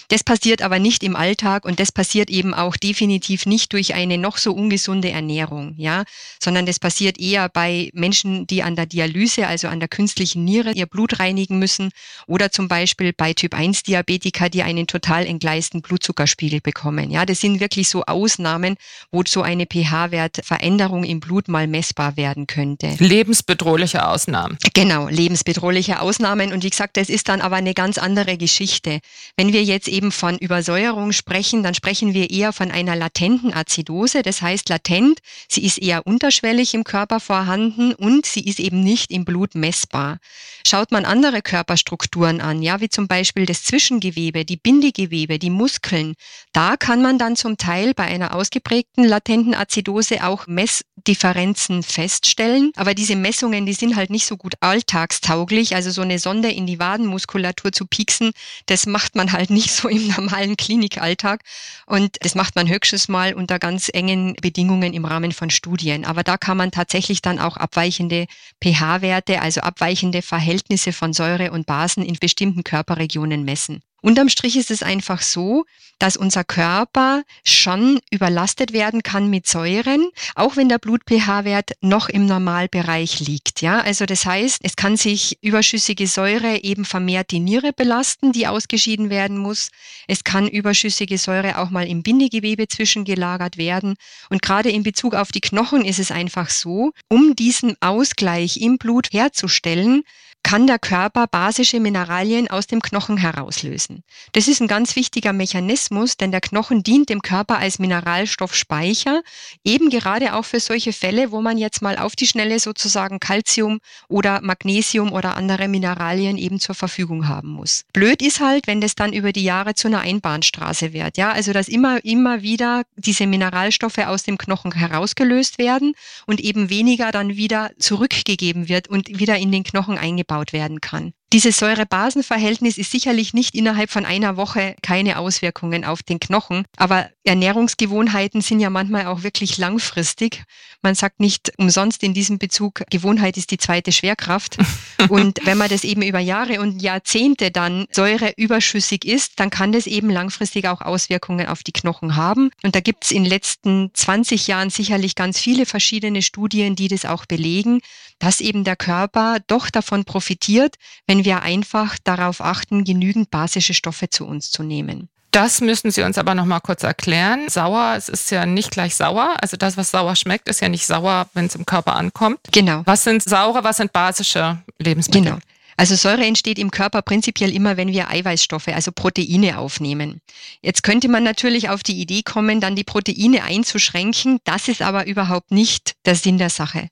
Das passiert aber nicht im Alltag und das passiert eben auch definitiv nicht durch eine noch so ungesunde Ernährung, ja sondern das passiert eher bei Menschen, die an der Dialyse, also an der künstlichen Niere, ihr Blut reinigen müssen oder zum Beispiel bei Typ-1-Diabetiker, die einen total entgleisten Blutzuckerspiegel bekommen. Ja, das sind wirklich so Ausnahmen, wo so eine pH-Wertveränderung im Blut mal messbar werden könnte. Lebensbedrohliche Ausnahmen. Genau, lebensbedrohliche Ausnahmen. Und wie gesagt, das ist dann aber eine ganz andere Geschichte. Wenn wir jetzt eben von Übersäuerung sprechen, dann sprechen wir eher von einer latenten Azidose. Das heißt latent, sie ist eher unterschwellig im Körper vorhanden und sie ist eben nicht im Blut messbar. Schaut man andere Körperstrukturen an, ja, wie zum Beispiel das Zwischengewebe, die Bindegewebe, die Muskeln, da kann man dann zum Teil bei einer ausgeprägten latenten Azidose auch Messdifferenzen feststellen. Aber diese Messungen, die sind halt nicht so gut alltagstauglich. Also so eine Sonde in die Wadenmuskulatur zu pieksen, das macht man halt nicht so im normalen Klinikalltag. Und das macht man höchstens mal unter ganz engen Bedingungen im Rahmen von Studien. Aber da kann man tatsächlich dann auch abweichende pH-Werte, also abweichende Verhältnisse von Säure und Basen in bestimmten Körperregionen messen. Unterm Strich ist es einfach so, dass unser Körper schon überlastet werden kann mit Säuren, auch wenn der Blut-pH-Wert noch im Normalbereich liegt. Ja, also das heißt, es kann sich überschüssige Säure eben vermehrt die Niere belasten, die ausgeschieden werden muss. Es kann überschüssige Säure auch mal im Bindegewebe zwischengelagert werden. Und gerade in Bezug auf die Knochen ist es einfach so, um diesen Ausgleich im Blut herzustellen, kann der Körper basische Mineralien aus dem Knochen herauslösen. Das ist ein ganz wichtiger Mechanismus, denn der Knochen dient dem Körper als Mineralstoffspeicher, eben gerade auch für solche Fälle, wo man jetzt mal auf die Schnelle sozusagen Calcium oder Magnesium oder andere Mineralien eben zur Verfügung haben muss. Blöd ist halt, wenn das dann über die Jahre zu einer Einbahnstraße wird, ja, also dass immer, immer wieder diese Mineralstoffe aus dem Knochen herausgelöst werden und eben weniger dann wieder zurückgegeben wird und wieder in den Knochen eingebaut aufgebaut werden kann. Dieses Säure-Basen-Verhältnis ist sicherlich nicht innerhalb von einer Woche keine Auswirkungen auf den Knochen, aber Ernährungsgewohnheiten sind ja manchmal auch wirklich langfristig. Man sagt nicht umsonst in diesem Bezug, Gewohnheit ist die zweite Schwerkraft. Und wenn man das eben über Jahre und Jahrzehnte dann Säure überschüssig ist, dann kann das eben langfristig auch Auswirkungen auf die Knochen haben. Und da gibt es in den letzten 20 Jahren sicherlich ganz viele verschiedene Studien, die das auch belegen, dass eben der Körper doch davon profitiert, wenn wir einfach darauf achten, genügend basische Stoffe zu uns zu nehmen. Das müssen Sie uns aber noch mal kurz erklären. Sauer, es ist ja nicht gleich sauer. Also das, was sauer schmeckt, ist ja nicht sauer, wenn es im Körper ankommt. Genau. Was sind saure, was sind basische Lebensmittel? Genau. Also Säure entsteht im Körper prinzipiell immer, wenn wir Eiweißstoffe, also Proteine aufnehmen. Jetzt könnte man natürlich auf die Idee kommen, dann die Proteine einzuschränken. Das ist aber überhaupt nicht der Sinn der Sache.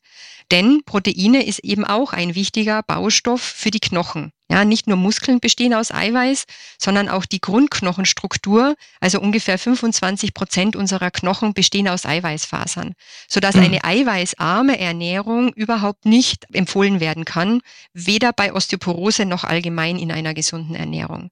Denn Proteine ist eben auch ein wichtiger Baustoff für die Knochen. Ja, nicht nur Muskeln bestehen aus Eiweiß, sondern auch die Grundknochenstruktur, also ungefähr 25 Prozent unserer Knochen bestehen aus Eiweißfasern, sodass mhm. eine eiweißarme Ernährung überhaupt nicht empfohlen werden kann, weder bei Osteoporose noch allgemein in einer gesunden Ernährung.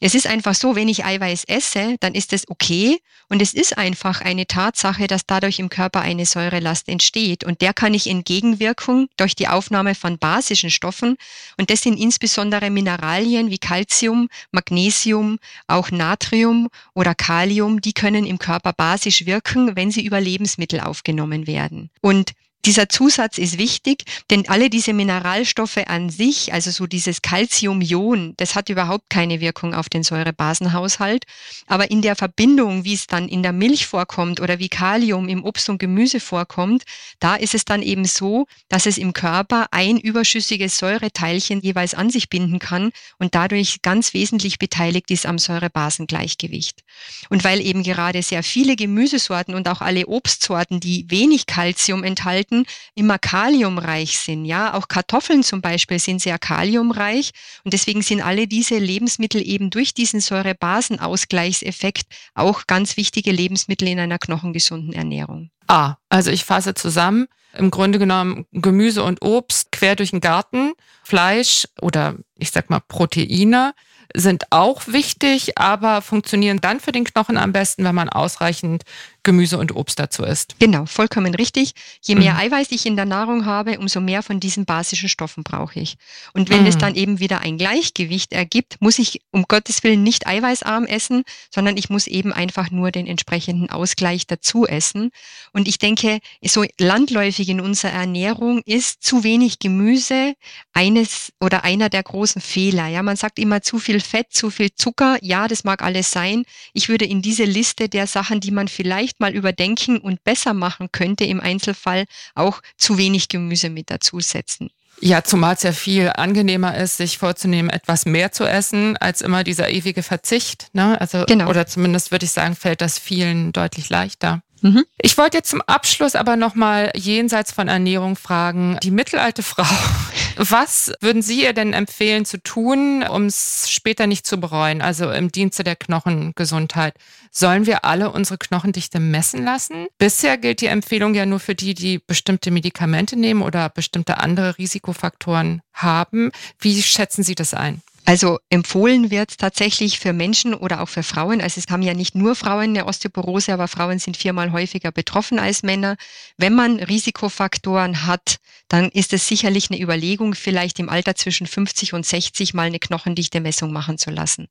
Es ist einfach so, wenn ich Eiweiß esse, dann ist es okay und es ist einfach eine Tatsache, dass dadurch im Körper eine Säurelast entsteht und der kann ich entgegenwirken durch die Aufnahme von basischen Stoffen und das sind insbesondere andere Mineralien wie Calcium, Magnesium, auch Natrium oder Kalium, die können im Körper basisch wirken, wenn sie über Lebensmittel aufgenommen werden. Und Dieser Zusatz ist wichtig, denn alle diese Mineralstoffe an sich, also so dieses Calciumion, das hat überhaupt keine Wirkung auf den Säurebasenhaushalt. Aber in der Verbindung, wie es dann in der Milch vorkommt oder wie Kalium im Obst und Gemüse vorkommt, da ist es dann eben so, dass es im Körper ein überschüssiges Säureteilchen jeweils an sich binden kann und dadurch ganz wesentlich beteiligt ist am Säurebasengleichgewicht. Und weil eben gerade sehr viele Gemüsesorten und auch alle Obstsorten, die wenig Calcium enthalten, Lebensmitteln immer kaliumreich sind. Ja, auch Kartoffeln zum Beispiel sind sehr kaliumreich und deswegen sind alle diese Lebensmittel eben durch diesen Säurebasenausgleichseffekt auch ganz wichtige Lebensmittel in einer knochengesunden Ernährung. Ah, also ich fasse zusammen. Im Grunde genommen Gemüse und Obst quer durch den Garten, Fleisch oder ich sag mal Proteine sind auch wichtig, aber funktionieren dann für den Knochen am besten, wenn man ausreichend Gemüse und Obst dazu isst. Genau, vollkommen richtig. Je mehr mhm. Eiweiß ich in der Nahrung habe, umso mehr von diesen basischen Stoffen brauche ich. Und wenn mhm. es dann eben wieder ein Gleichgewicht ergibt, muss ich um Gottes Willen nicht eiweißarm essen, sondern ich muss eben einfach nur den entsprechenden Ausgleich dazu essen. Und ich denke, so landläufig in unserer Ernährung ist zu wenig Gemüse eines oder einer der großen Fehler. Ja, man sagt immer zu viel Fett, zu viel Zucker. Ja, das mag alles sein. Ich würde in diese Liste der Sachen, die man vielleicht mal überdenken und besser machen könnte im Einzelfall, auch zu wenig Gemüse mit dazusetzen. Ja, zumal es ja viel angenehmer ist, sich vorzunehmen, etwas mehr zu essen, als immer dieser ewige Verzicht. Ne? Also, genau. Oder zumindest würde ich sagen, fällt das vielen deutlich leichter. Mhm. Ich wollte jetzt zum Abschluss aber nochmal jenseits von Ernährung fragen, die mittelalte Frau, was würden Sie ihr denn empfehlen zu tun, um es später nicht zu bereuen, also im Dienste der Knochengesundheit? Sollen wir alle unsere Knochendichte messen lassen? Bisher gilt die Empfehlung ja nur für die, die bestimmte Medikamente nehmen oder bestimmte andere Risikofaktoren haben. Wie schätzen Sie das ein? Also empfohlen wird tatsächlich für Menschen oder auch für Frauen, also es haben ja nicht nur Frauen eine Osteoporose, aber Frauen sind viermal häufiger betroffen als Männer. Wenn man Risikofaktoren hat, dann ist es sicherlich eine Überlegung, vielleicht im Alter zwischen 50 und 60 mal eine knochendichte Messung machen zu lassen.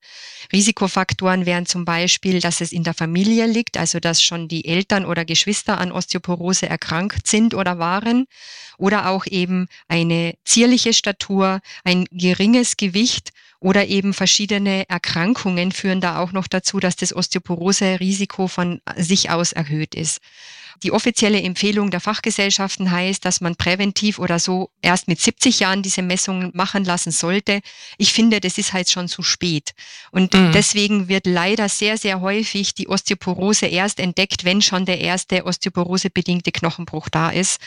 Risikofaktoren wären zum Beispiel, dass es in der Familie liegt, also dass schon die Eltern oder Geschwister an Osteoporose erkrankt sind oder waren oder auch eben eine zierliche Statur, ein geringes Gewicht oder eben verschiedene Erkrankungen führen da auch noch dazu, dass das Osteoporose-Risiko von sich aus erhöht ist. Die offizielle Empfehlung der Fachgesellschaften heißt, dass man präventiv oder so erst mit 70 Jahren diese Messungen machen lassen sollte. Ich finde, das ist halt schon zu spät. Und mhm. deswegen wird leider sehr, sehr häufig die Osteoporose erst entdeckt, wenn schon der erste osteoporosebedingte Knochenbruch da ist.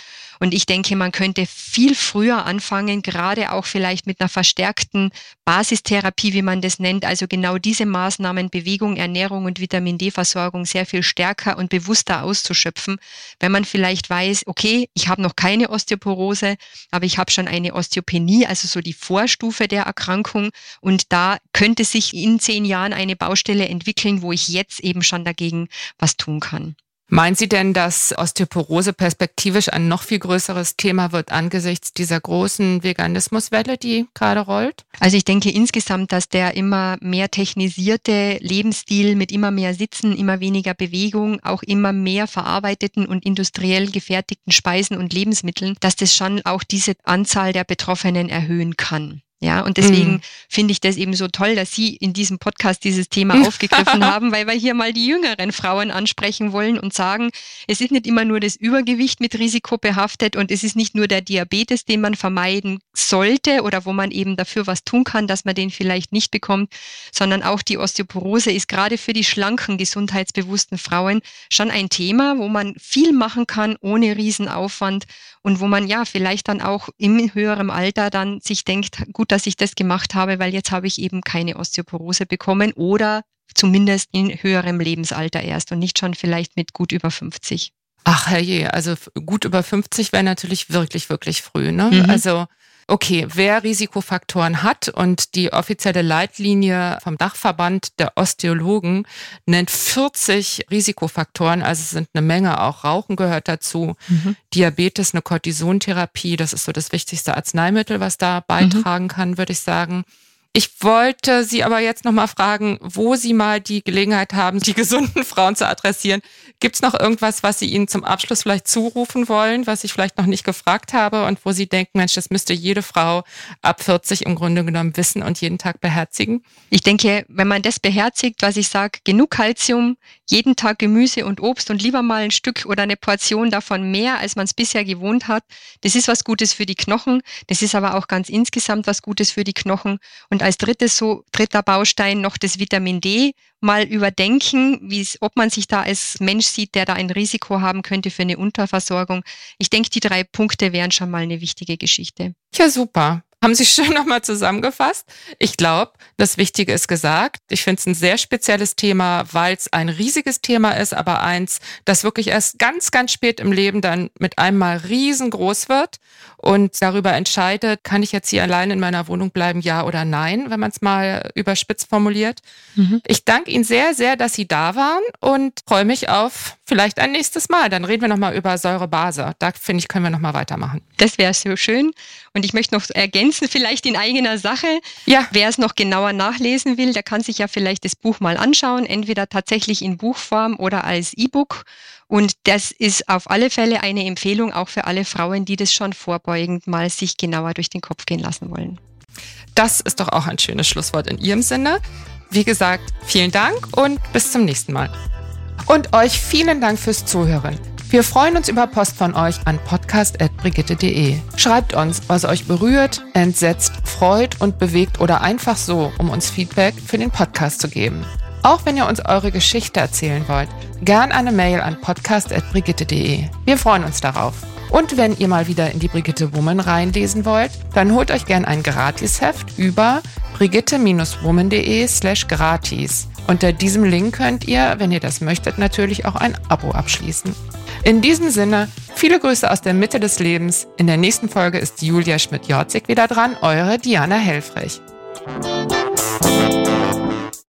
Und ich denke, man könnte viel früher anfangen, gerade auch vielleicht mit einer verstärkten Basistherapie, wie man das nennt. Also genau diese Maßnahmen, Bewegung, Ernährung und Vitamin D-Versorgung sehr viel stärker und bewusster auszuschöpfen. Wenn man vielleicht weiß, okay, ich habe noch keine Osteoporose, aber ich habe schon eine Osteopenie, also so die Vorstufe der Erkrankung. Und da könnte sich in zehn Jahren eine Baustelle entwickeln, wo ich jetzt eben schon dagegen was tun kann. Meint Sie denn, dass Osteoporose perspektivisch ein noch viel größeres Thema wird angesichts dieser großen Veganismuswelle, die gerade rollt? Also ich denke insgesamt, dass der immer mehr technisierte Lebensstil mit immer mehr Sitzen, immer weniger Bewegung, auch immer mehr verarbeiteten und industriell gefertigten Speisen und Lebensmitteln, dass das schon auch diese Anzahl der Betroffenen erhöhen kann. Ja, und deswegen mhm. finde ich das eben so toll, dass Sie in diesem Podcast dieses Thema aufgegriffen haben, weil wir hier mal die jüngeren Frauen ansprechen wollen und sagen, es ist nicht immer nur das Übergewicht mit Risiko behaftet und es ist nicht nur der Diabetes, den man vermeiden sollte oder wo man eben dafür was tun kann, dass man den vielleicht nicht bekommt, sondern auch die Osteoporose ist gerade für die schlanken, gesundheitsbewussten Frauen schon ein Thema, wo man viel machen kann ohne Riesenaufwand und wo man ja vielleicht dann auch im höheren Alter dann sich denkt, gut, dass ich das gemacht habe, weil jetzt habe ich eben keine Osteoporose bekommen oder zumindest in höherem Lebensalter erst und nicht schon vielleicht mit gut über 50. Ach herrje, also gut über 50 wäre natürlich wirklich, wirklich früh. Ne? Mhm. Also okay, wer Risikofaktoren hat und die offizielle Leitlinie vom Dachverband der Osteologen nennt 40 Risikofaktoren, also es sind eine Menge, auch Rauchen gehört dazu, mhm. Diabetes, eine Cortisontherapie, das ist so das wichtigste Arzneimittel, was da beitragen mhm. kann, würde ich sagen. Ich wollte Sie aber jetzt nochmal fragen, wo Sie mal die Gelegenheit haben, die gesunden Frauen zu adressieren. Gibt es noch irgendwas, was Sie Ihnen zum Abschluss vielleicht zurufen wollen, was ich vielleicht noch nicht gefragt habe und wo Sie denken, Mensch, das müsste jede Frau ab 40 im Grunde genommen wissen und jeden Tag beherzigen? Ich denke, wenn man das beherzigt, was ich sage, genug Kalzium, jeden Tag Gemüse und Obst und lieber mal ein Stück oder eine Portion davon mehr, als man es bisher gewohnt hat, das ist was Gutes für die Knochen. Das ist aber auch ganz insgesamt was Gutes für die Knochen. Und als drittes so, dritter Baustein noch das Vitamin D mal überdenken, ob man sich da als Mensch sieht, der da ein Risiko haben könnte für eine Unterversorgung. Ich denke, die drei Punkte wären schon mal eine wichtige Geschichte. Ja, super haben Sie schön nochmal zusammengefasst. Ich glaube, das Wichtige ist gesagt. Ich finde es ein sehr spezielles Thema, weil es ein riesiges Thema ist, aber eins, das wirklich erst ganz, ganz spät im Leben dann mit einmal riesengroß wird und darüber entscheidet, kann ich jetzt hier allein in meiner Wohnung bleiben, ja oder nein, wenn man es mal überspitzt formuliert. Mhm. Ich danke Ihnen sehr, sehr, dass Sie da waren und freue mich auf vielleicht ein nächstes Mal. Dann reden wir nochmal über Säurebase. Da finde ich, können wir nochmal weitermachen. Das wäre so schön. Und ich möchte noch ergänzen, vielleicht in eigener Sache. Ja. Wer es noch genauer nachlesen will, der kann sich ja vielleicht das Buch mal anschauen, entweder tatsächlich in Buchform oder als E-Book. Und das ist auf alle Fälle eine Empfehlung auch für alle Frauen, die das schon vorbeugend mal sich genauer durch den Kopf gehen lassen wollen. Das ist doch auch ein schönes Schlusswort in Ihrem Sinne. Wie gesagt, vielen Dank und bis zum nächsten Mal. Und euch vielen Dank fürs Zuhören. Wir freuen uns über Post von euch an podcast.brigitte.de. Schreibt uns, was euch berührt, entsetzt, freut und bewegt oder einfach so, um uns Feedback für den Podcast zu geben. Auch wenn ihr uns eure Geschichte erzählen wollt, gern eine Mail an podcast.brigitte.de. Wir freuen uns darauf. Und wenn ihr mal wieder in die Brigitte Woman reinlesen wollt, dann holt euch gern ein Gratisheft über brigitte-woman.de slash gratis. Unter diesem Link könnt ihr, wenn ihr das möchtet, natürlich auch ein Abo abschließen. In diesem Sinne, viele Grüße aus der Mitte des Lebens. In der nächsten Folge ist Julia Schmidt-Jorzig wieder dran, eure Diana Helfrich.